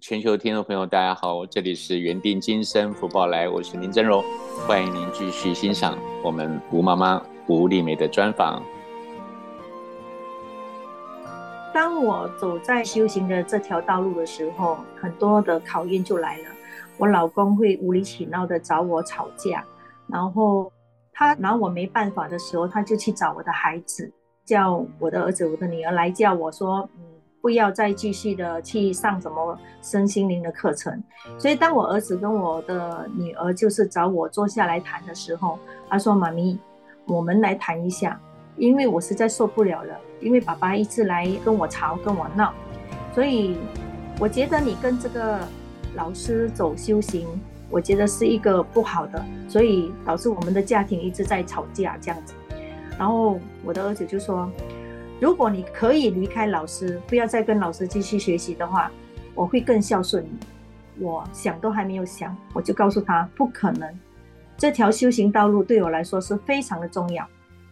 全球听众朋友，大家好，这里是缘定今生福报来，我是林真荣，欢迎您继续欣赏我们吴妈妈吴丽梅的专访。当我走在修行的这条道路的时候，很多的考验就来了。我老公会无理取闹的找我吵架，然后他拿我没办法的时候，他就去找我的孩子，叫我的儿子、我的女儿来叫我说，不要再继续的去上什么身心灵的课程。所以，当我儿子跟我的女儿就是找我坐下来谈的时候，他说：“妈咪，我们来谈一下，因为我实在受不了了。”因为爸爸一直来跟我吵跟我闹，所以我觉得你跟这个老师走修行，我觉得是一个不好的，所以导致我们的家庭一直在吵架这样子。然后我的儿子就说：“如果你可以离开老师，不要再跟老师继续学习的话，我会更孝顺你。”我想都还没有想，我就告诉他不可能，这条修行道路对我来说是非常的重要。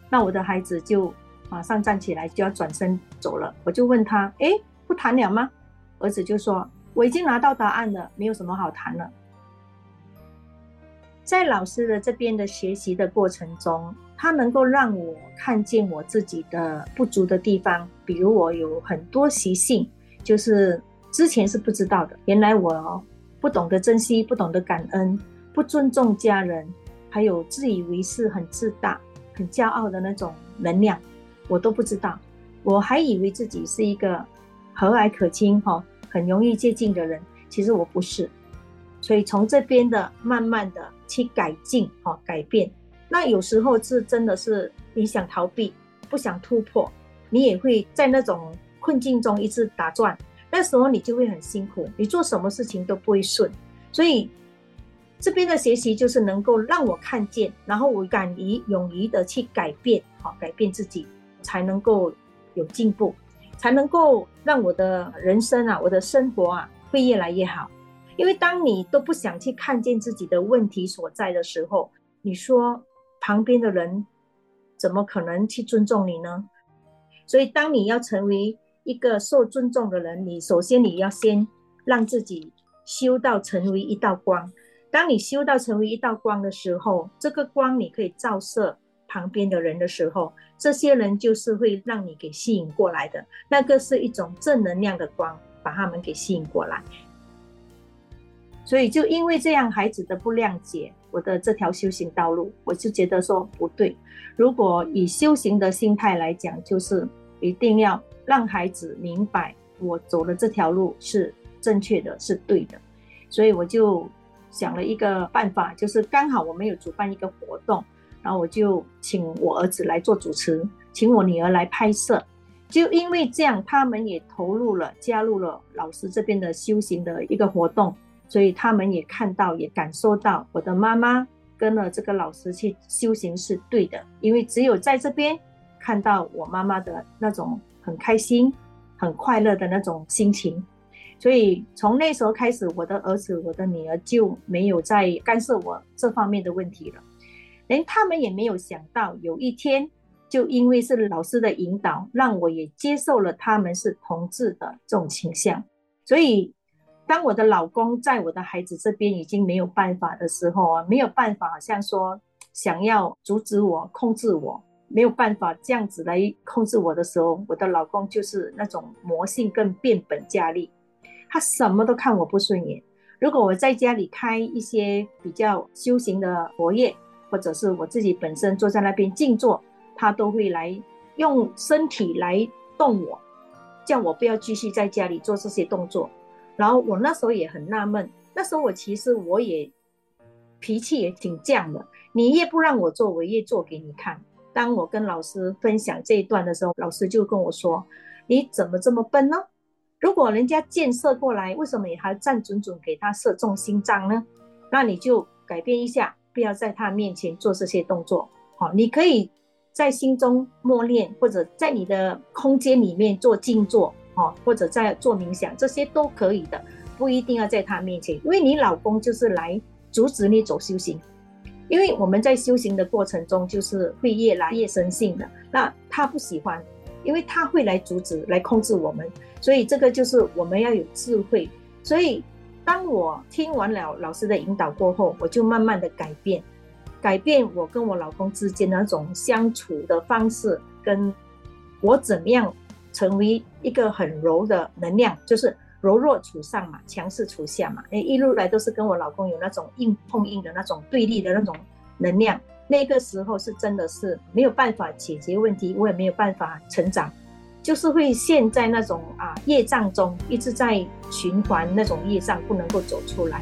那我的孩子就。马上站起来就要转身走了，我就问他：“哎，不谈了吗？”儿子就说：“我已经拿到答案了，没有什么好谈了。”在老师的这边的学习的过程中，他能够让我看见我自己的不足的地方，比如我有很多习性，就是之前是不知道的。原来我不懂得珍惜，不懂得感恩，不尊重家人，还有自以为是、很自大、很骄傲的那种能量。我都不知道，我还以为自己是一个和蔼可亲、哈很容易接近的人，其实我不是。所以从这边的慢慢的去改进、哈改变，那有时候是真的是你想逃避、不想突破，你也会在那种困境中一直打转，那时候你就会很辛苦，你做什么事情都不会顺。所以这边的学习就是能够让我看见，然后我敢于勇于的去改变，好改变自己。才能够有进步，才能够让我的人生啊，我的生活啊，会越来越好。因为当你都不想去看见自己的问题所在的时候，你说旁边的人怎么可能去尊重你呢？所以，当你要成为一个受尊重的人，你首先你要先让自己修到成为一道光。当你修到成为一道光的时候，这个光你可以照射。旁边的人的时候，这些人就是会让你给吸引过来的。那个是一种正能量的光，把他们给吸引过来。所以就因为这样，孩子的不谅解我的这条修行道路，我就觉得说不对。如果以修行的心态来讲，就是一定要让孩子明白我走的这条路是正确的，是对的。所以我就想了一个办法，就是刚好我们有主办一个活动。然后我就请我儿子来做主持，请我女儿来拍摄。就因为这样，他们也投入了，加入了老师这边的修行的一个活动，所以他们也看到，也感受到我的妈妈跟了这个老师去修行是对的。因为只有在这边看到我妈妈的那种很开心、很快乐的那种心情，所以从那时候开始，我的儿子、我的女儿就没有再干涉我这方面的问题了。连他们也没有想到，有一天就因为是老师的引导，让我也接受了他们是同志的这种倾向。所以，当我的老公在我的孩子这边已经没有办法的时候啊，没有办法，好像说想要阻止我、控制我，没有办法这样子来控制我的时候，我的老公就是那种魔性更变本加厉，他什么都看我不顺眼。如果我在家里开一些比较修行的活业，或者是我自己本身坐在那边静坐，他都会来用身体来动我，叫我不要继续在家里做这些动作。然后我那时候也很纳闷，那时候我其实我也脾气也挺犟的，你越不让我做，我越做给你看。当我跟老师分享这一段的时候，老师就跟我说：“你怎么这么笨呢？如果人家箭射过来，为什么你还站准准给他射中心脏呢？那你就改变一下。”不要在他面前做这些动作，好，你可以在心中默念，或者在你的空间里面做静坐，哦，或者在做冥想，这些都可以的，不一定要在他面前，因为你老公就是来阻止你走修行，因为我们在修行的过程中就是会越来越生性的，那他不喜欢，因为他会来阻止、来控制我们，所以这个就是我们要有智慧，所以当我听完了老师的引导过后，我就慢慢的改变，改变我跟我老公之间那种相处的方式，跟我怎么样成为一个很柔的能量，就是柔弱处上嘛，强势处下嘛。哎，一路来都是跟我老公有那种硬碰硬的那种对立的那种能量。那个时候是真的是没有办法解决问题，我也没有办法成长，就是会陷在那种啊业障中，一直在循环那种业障，不能够走出来。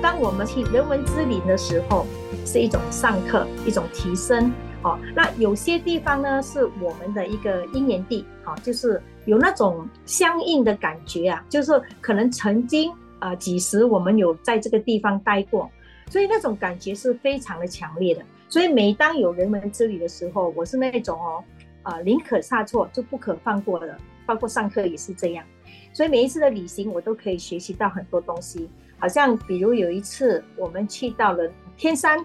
当我们去人文之林的时候，是一种上课，一种提升。哦，那有些地方呢是我们的一个因缘地，好，就是有那种相应的感觉啊，就是可能曾经。啊，几时我们有在这个地方待过，所以那种感觉是非常的强烈的。所以每当有人文之旅的时候，我是那种哦，啊，宁可差错就不可放过的，包括上课也是这样。所以每一次的旅行，我都可以学习到很多东西。好像比如有一次我们去到了天山，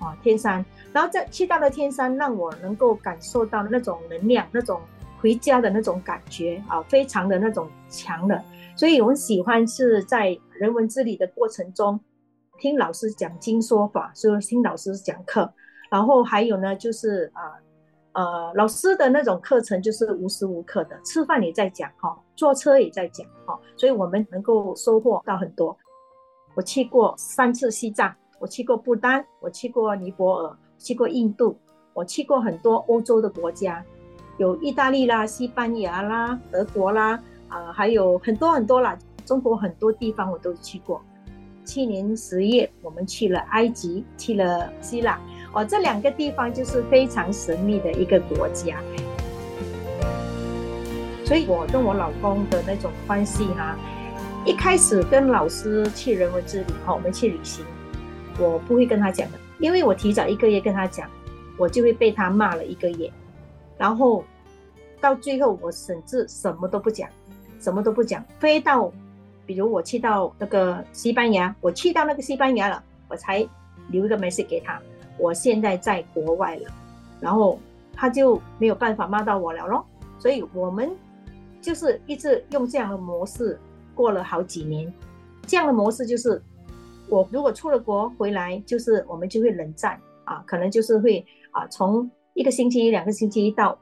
啊，天山，然后在去到了天山，让我能够感受到那种能量，那种回家的那种感觉啊，非常的那种强的。所以，我们喜欢是在人文之旅的过程中，听老师讲经说法，所以听老师讲课。然后还有呢，就是啊，呃，老师的那种课程就是无时无刻的，吃饭也在讲哈，坐车也在讲哈，所以我们能够收获到很多。我去过三次西藏，我去过不丹，我去过尼泊尔，去过印度，我去过很多欧洲的国家，有意大利啦、西班牙啦、德国啦。啊，还有很多很多啦，中国很多地方我都去过。去年十月，我们去了埃及，去了希腊，哦，这两个地方就是非常神秘的一个国家。所以我跟我老公的那种关系哈，一开始跟老师去人文之旅哈，我们去旅行，我不会跟他讲的，因为我提早一个月跟他讲，我就会被他骂了一个月，然后到最后我甚至什么都不讲。什么都不讲，飞到，比如我去到那个西班牙，我去到那个西班牙了，我才留一个 message 给他，我现在在国外了，然后他就没有办法骂到我了咯。所以我们就是一直用这样的模式过了好几年，这样的模式就是我如果出了国回来，就是我们就会冷战啊，可能就是会啊从一个星期、两个星期到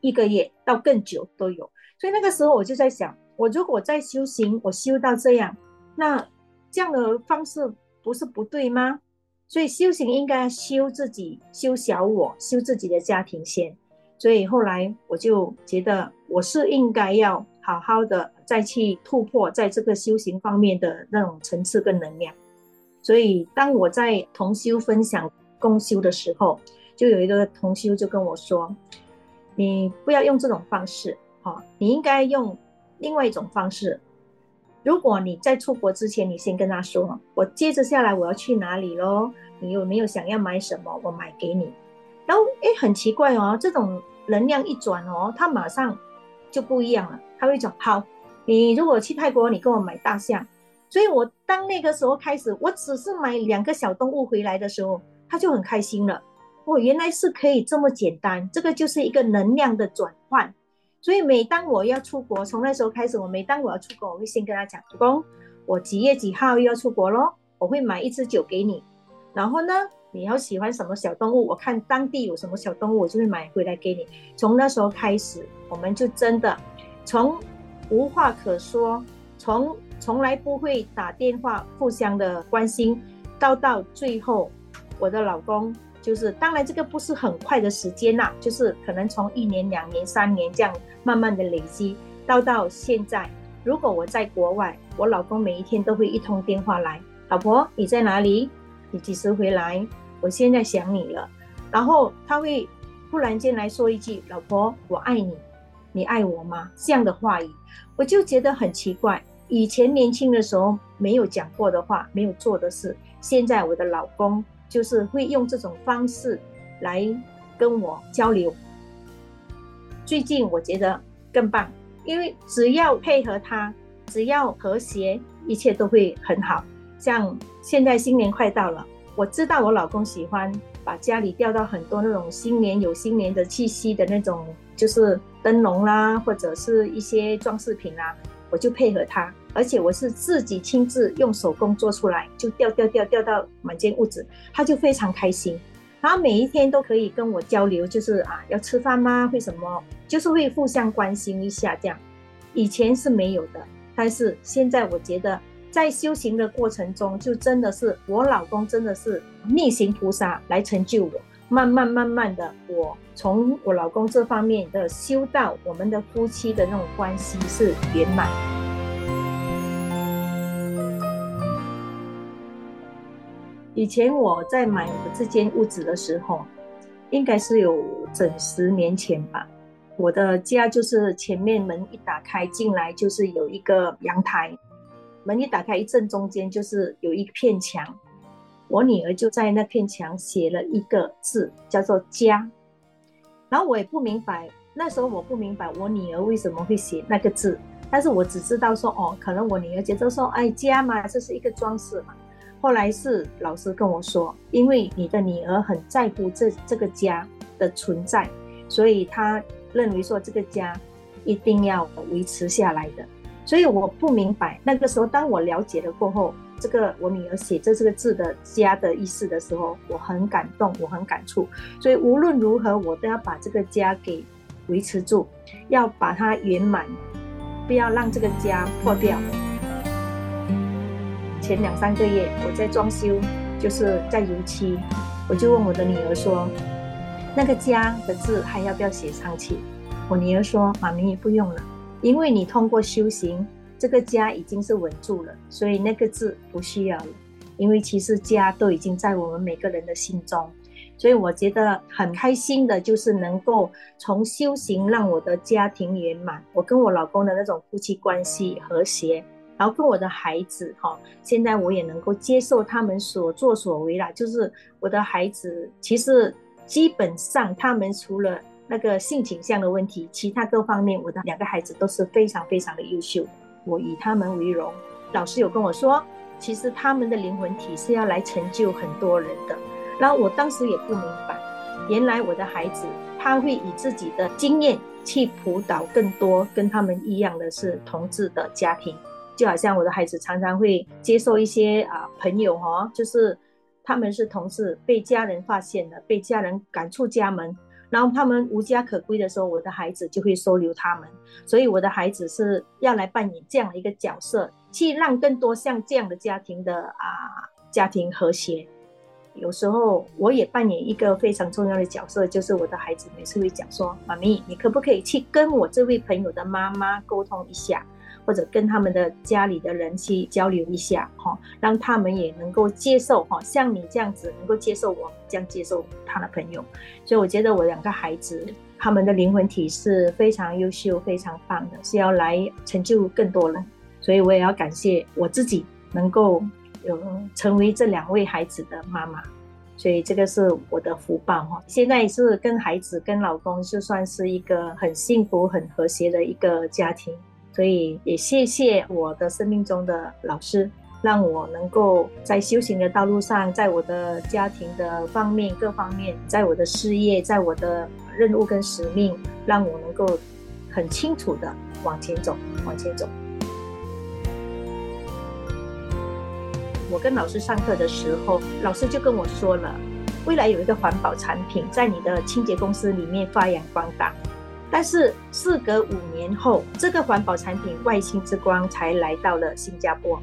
一个月到更久都有。所以那个时候我就在想，我如果在修行，我修到这样，那这样的方式不是不对吗？所以修行应该修自己，修小我，修自己的家庭先。所以后来我就觉得，我是应该要好好的再去突破在这个修行方面的那种层次跟能量。所以当我在同修分享共修的时候，就有一个同修就跟我说：“你不要用这种方式。”哦，你应该用另外一种方式。如果你在出国之前，你先跟他说，我接着下来我要去哪里喽？你有没有想要买什么？我买给你。然后，哎，很奇怪哦，这种能量一转哦，他马上就不一样了。他会讲，好，你如果去泰国，你跟我买大象。所以我当那个时候开始，我只是买两个小动物回来的时候，他就很开心了。哦，原来是可以这么简单，这个就是一个能量的转换。所以每当我要出国，从那时候开始，我每当我要出国，我会先跟他讲，老公，我几月几号又要出国咯，我会买一支酒给你。然后呢，你要喜欢什么小动物，我看当地有什么小动物，我就会买回来给你。从那时候开始，我们就真的从无话可说，从从来不会打电话互相的关心，到到最后，我的老公。就是，当然这个不是很快的时间呐，就是可能从一年、两年、三年这样慢慢的累积，到到现在，如果我在国外，我老公每一天都会一通电话来，老婆你在哪里？你几时回来？我现在想你了。然后他会突然间来说一句：“老婆，我爱你，你爱我吗？”这样的话语，我就觉得很奇怪。以前年轻的时候没有讲过的话，没有做的事，现在我的老公。就是会用这种方式来跟我交流。最近我觉得更棒，因为只要配合他，只要和谐，一切都会很好。像现在新年快到了，我知道我老公喜欢把家里吊到很多那种新年有新年的气息的那种就是灯笼啦，或者是一些装饰品啦，我就配合他，而且我是自己亲自用手工做出来，就掉掉掉掉到满间屋子，他就非常开心。然后每一天都可以跟我交流，就是啊，要吃饭吗？会什么？就是会互相关心一下这样。以前是没有的，但是现在我觉得，在修行的过程中，就真的是我老公真的是逆行菩萨来成就我。慢慢慢慢的，我从我老公这方面的修道，我们的夫妻的那种关系是圆满。以前我在买我这间屋子的时候，应该是有整十年前吧。我的家就是前面门一打开进来就是有一个阳台，门一打开一正中间就是有一片墙。我女儿就在那片墙写了一个字，叫做“家”。然后我也不明白，那时候我不明白我女儿为什么会写那个字，但是我只知道说，哦，可能我女儿觉得说，哎，家嘛，这是一个装饰嘛。后来是老师跟我说，因为你的女儿很在乎这这个家的存在，所以她认为说这个家一定要维持下来的。所以我不明白，那个时候当我了解了过后。这个我女儿写这这个字的“家”的意思的时候，我很感动，我很感触。所以无论如何，我都要把这个家给维持住，要把它圆满，不要让这个家破掉。前两三个月我在装修，就是在油漆，我就问我的女儿说：“那个家的字还要不要写上去？”我女儿说：“妈咪不用了，因为你通过修行。”这个家已经是稳住了，所以那个字不需要了，因为其实家都已经在我们每个人的心中，所以我觉得很开心的，就是能够从修行让我的家庭圆满，我跟我老公的那种夫妻关系和谐，然后跟我的孩子哈，现在我也能够接受他们所作所为啦，就是我的孩子其实基本上他们除了那个性倾向的问题，其他各方面我的两个孩子都是非常非常的优秀。我以他们为荣。老师有跟我说，其实他们的灵魂体是要来成就很多人的。然后我当时也不明白，原来我的孩子他会以自己的经验去辅导更多跟他们一样的是同志的家庭。就好像我的孩子常常会接受一些啊朋友哈，就是他们是同事被家人发现了，被家人赶出家门。然后他们无家可归的时候，我的孩子就会收留他们，所以我的孩子是要来扮演这样的一个角色，去让更多像这样的家庭的啊家庭和谐。有时候我也扮演一个非常重要的角色，就是我的孩子每次会讲说：“妈咪，你可不可以去跟我这位朋友的妈妈沟通一下？”或者跟他们的家里的人去交流一下，哈，让他们也能够接受，哈，像你这样子能够接受我这样接受他的朋友，所以我觉得我两个孩子他们的灵魂体是非常优秀、非常棒的，是要来成就更多人，所以我也要感谢我自己能够有成为这两位孩子的妈妈，所以这个是我的福报，哈。现在是跟孩子、跟老公就算是一个很幸福、很和谐的一个家庭。所以也谢谢我的生命中的老师，让我能够在修行的道路上，在我的家庭的方面各方面，在我的事业，在我的任务跟使命，让我能够很清楚的往前走，往前走。我跟老师上课的时候，老师就跟我说了，未来有一个环保产品在你的清洁公司里面发扬光大。但是事隔五年后，这个环保产品“外星之光”才来到了新加坡。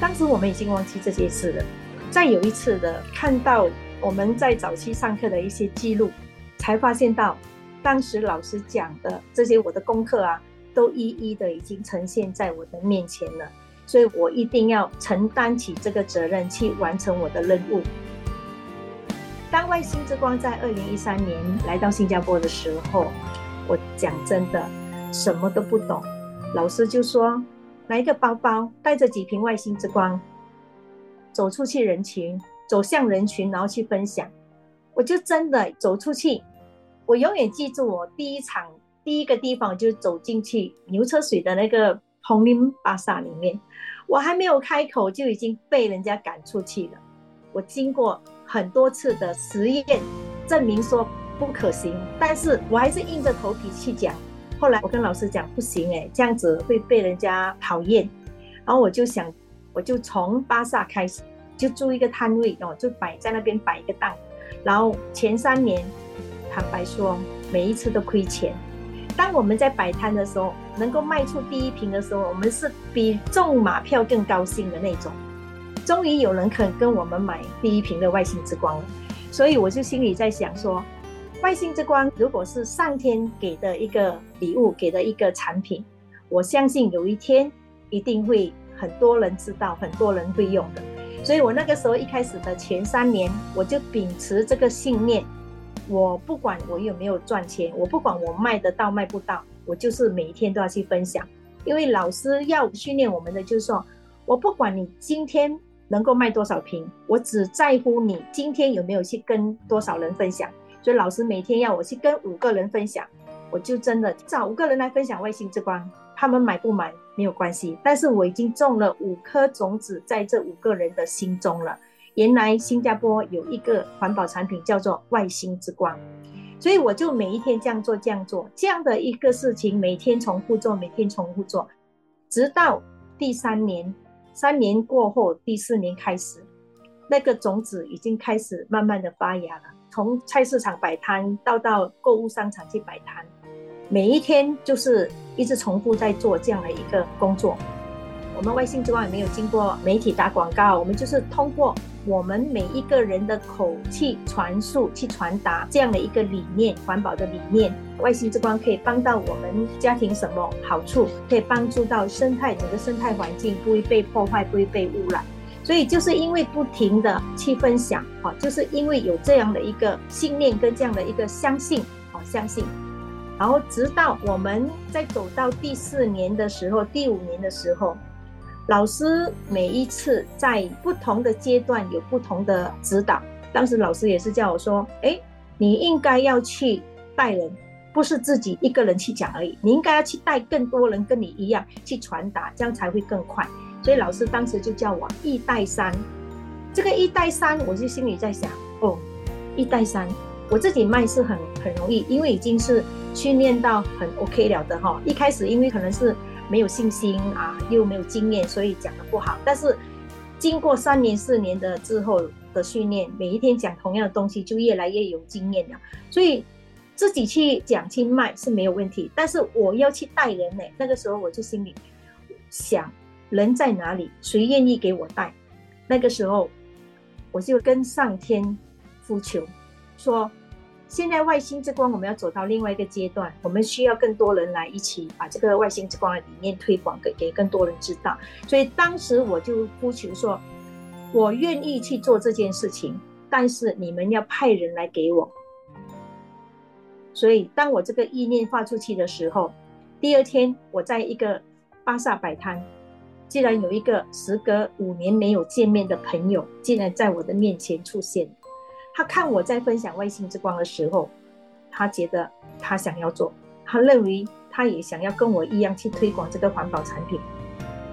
当时我们已经忘记这件事了。再有一次的看到我们在早期上课的一些记录，才发现到当时老师讲的这些我的功课啊，都一一的已经呈现在我的面前了。所以我一定要承担起这个责任，去完成我的任务。当“外星之光”在二零一三年来到新加坡的时候，我讲真的，什么都不懂。老师就说，拿一个包包，带着几瓶外星之光，走出去人群，走向人群，然后去分享。我就真的走出去。我永远记住，我第一场第一个地方就走进去牛车水的那个红林巴萨里面。我还没有开口，就已经被人家赶出去了。我经过很多次的实验，证明说。不可行，但是我还是硬着头皮去讲。后来我跟老师讲，不行哎，这样子会被人家讨厌。然后我就想，我就从巴萨开始，就租一个摊位哦，就摆在那边摆一个档。然后前三年，坦白说，每一次都亏钱。当我们在摆摊的时候，能够卖出第一瓶的时候，我们是比中马票更高兴的那种。终于有人肯跟我们买第一瓶的外星之光了，所以我就心里在想说。外星之光，如果是上天给的一个礼物，给的一个产品，我相信有一天一定会很多人知道，很多人会用的。所以我那个时候一开始的前三年，我就秉持这个信念，我不管我有没有赚钱，我不管我卖得到卖不到，我就是每一天都要去分享。因为老师要训练我们的就是说，我不管你今天能够卖多少瓶，我只在乎你今天有没有去跟多少人分享。所以老师每天要我去跟五个人分享，我就真的找五个人来分享外星之光。他们买不买没有关系，但是我已经种了五颗种子在这五个人的心中了。原来新加坡有一个环保产品叫做外星之光，所以我就每一天这样做，这样做，这样的一个事情，每天重复做，每天重复做，直到第三年，三年过后，第四年开始，那个种子已经开始慢慢的发芽了。从菜市场摆摊到到购物商场去摆摊，每一天就是一直重复在做这样的一个工作。我们外星之光也没有经过媒体打广告，我们就是通过我们每一个人的口气传述、去传达这样的一个理念，环保的理念。外星之光可以帮到我们家庭什么好处？可以帮助到生态，整个生态环境不会被破坏，不会被污染。所以就是因为不停的去分享，啊，就是因为有这样的一个信念跟这样的一个相信，哦，相信，然后直到我们在走到第四年的时候，第五年的时候，老师每一次在不同的阶段有不同的指导。当时老师也是叫我说，哎，你应该要去带人，不是自己一个人去讲而已，你应该要去带更多人跟你一样去传达，这样才会更快。所以老师当时就叫我一带三，这个一带三，我就心里在想，哦，一带三，我自己卖是很很容易，因为已经是训练到很 OK 了的哈。一开始因为可能是没有信心啊，又没有经验，所以讲的不好。但是经过三年四年的之后的训练，每一天讲同样的东西，就越来越有经验了。所以自己去讲去卖是没有问题，但是我要去带人呢，那个时候我就心里想。人在哪里？谁愿意给我带？那个时候，我就跟上天呼求，说：现在外星之光，我们要走到另外一个阶段，我们需要更多人来一起把这个外星之光的理念推广给给更多人知道。所以当时我就呼求说：我愿意去做这件事情，但是你们要派人来给我。所以当我这个意念发出去的时候，第二天我在一个巴萨摆摊。既然有一个时隔五年没有见面的朋友，竟然在我的面前出现，他看我在分享外星之光的时候，他觉得他想要做，他认为他也想要跟我一样去推广这个环保产品，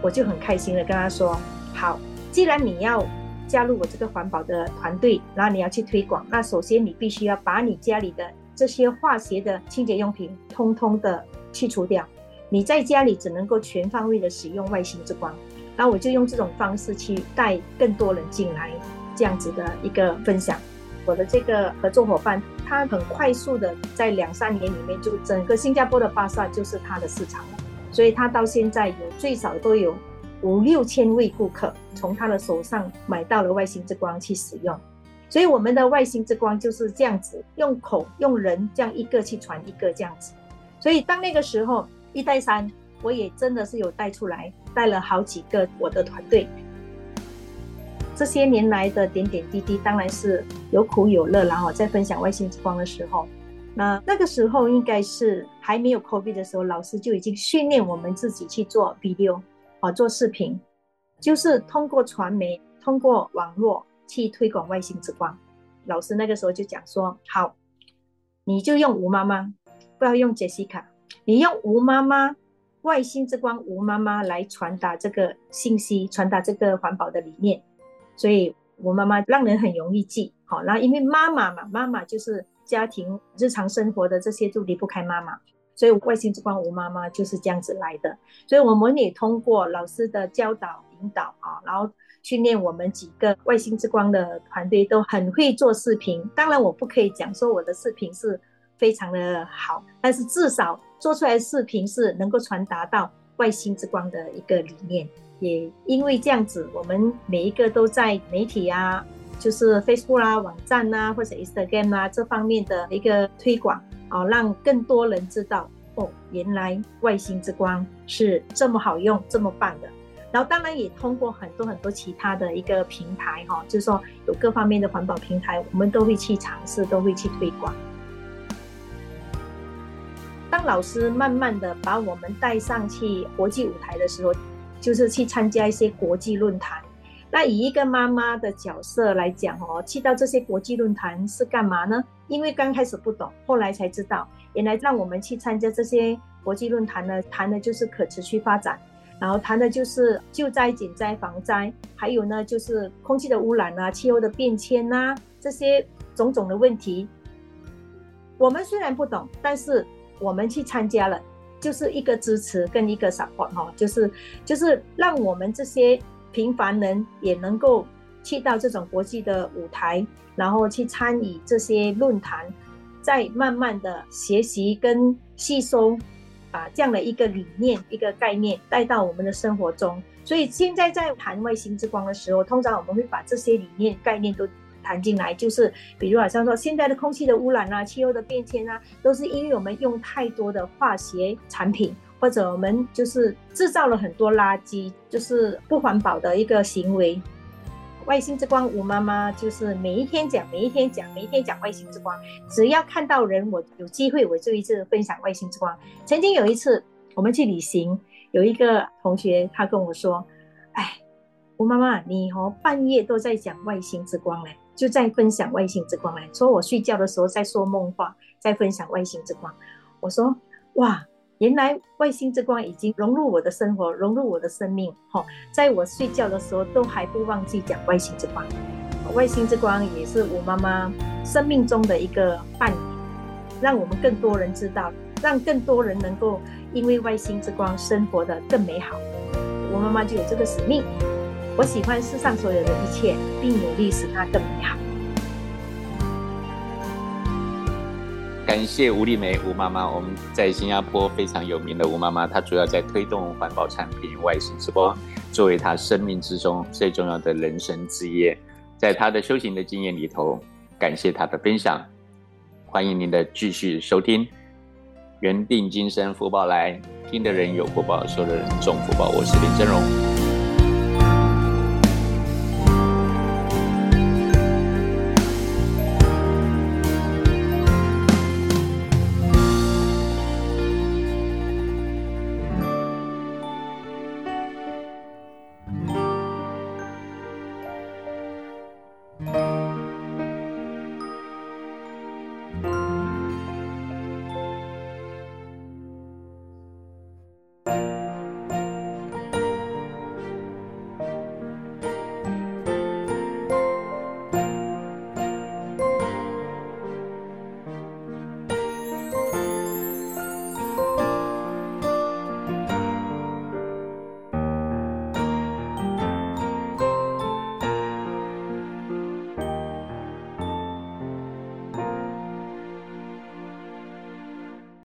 我就很开心的跟他说：好，既然你要加入我这个环保的团队，然后你要去推广，那首先你必须要把你家里的这些化学的清洁用品通通的去除掉。你在家里只能够全方位的使用外星之光，然后我就用这种方式去带更多人进来，这样子的一个分享。我的这个合作伙伴，他很快速的在两三年里面，就整个新加坡的巴萨就是他的市场了。所以他到现在有最少都有五六千位顾客从他的手上买到了外星之光去使用。所以我们的外星之光就是这样子，用口用人这样一个去传一个这样子。所以当那个时候。一带三，我也真的是有带出来，带了好几个我的团队。这些年来的点点滴滴，当然是有苦有乐。然后在分享外星之光的时候，那那个时候应该是还没有 COVID 的时候，老师就已经训练我们自己去做 video 啊，做视频，就是通过传媒、通过网络去推广外星之光。老师那个时候就讲说：“好，你就用吴妈妈，不要用 Jessica。”你用吴妈妈外星之光吴妈妈来传达这个信息，传达这个环保的理念，所以吴妈妈让人很容易记。好，然后因为妈妈嘛，妈妈就是家庭日常生活的这些就离不开妈妈，所以外星之光吴妈妈就是这样子来的。所以我们也通过老师的教导引导啊，然后训练我们几个外星之光的团队都很会做视频。当然我不可以讲说我的视频是非常的好，但是至少做出来的视频是能够传达到外星之光的一个理念。也因为这样子，我们每一个都在媒体啊。就是 Facebook 啦、网站呐，或者 Instagram 啦这方面的一个推广哦，让更多人知道哦，原来外星之光是这么好用、这么棒的。然后当然也通过很多很多其他的一个平台哈，就是说有各方面的环保平台，我们都会去尝试，都会去推广。当老师慢慢的把我们带上去国际舞台的时候，就是去参加一些国际论坛。那以一个妈妈的角色来讲哦，去到这些国际论坛是干嘛呢？因为刚开始不懂，后来才知道，原来让我们去参加这些国际论坛呢，谈的就是可持续发展，然后谈的就是救灾、减灾、防灾，还有呢就是空气的污染啊、气候的变迁呐这些种种的问题。我们虽然不懂，但是我们去参加了，就是一个支持跟一个 support 哈，就是就是让我们这些。平凡人也能够去到这种国际的舞台，然后去参与这些论坛，再慢慢的学习跟吸收，把这样的一个理念、一个概念带到我们的生活中。所以现在在谈外星之光的时候，通常我们会把这些理念、概念都谈进来，就是比如好像说现在的空气的污染啊、气候的变迁啊，都是因为我们用太多的化学产品。或者我们就是制造了很多垃圾，就是不环保的一个行为。外星之光吴妈妈就是每一天讲，每一天讲，每一天讲外星之光。只要看到人，我有机会我就一直分享外星之光。曾经有一次我们去旅行，有一个同学他跟我说：“哎，吴妈妈，你哦半夜都在讲外星之光嘞，就在分享外星之光嘞，说我睡觉的时候在说梦话，在分享外星之光。”我说：“哇。”原来外星之光已经融入我的生活，融入我的生命。哈，在我睡觉的时候都还不忘记讲外星之光。外星之光也是我妈妈生命中的一个伴侣，让我们更多人知道，让更多人能够因为外星之光生活的更美好。我妈妈就有这个使命。我喜欢世上所有的一切，并努力使它更美好。感谢吴丽梅吴妈妈，我们在新加坡非常有名的吴妈妈，她主要在推动环保产品外形直播，作为她生命之中最重要的人生之业。在她的修行的经验里头，感谢她的分享，欢迎您的继续收听。缘定今生福报来，听的人有福报，说的人中福报。我是林真荣。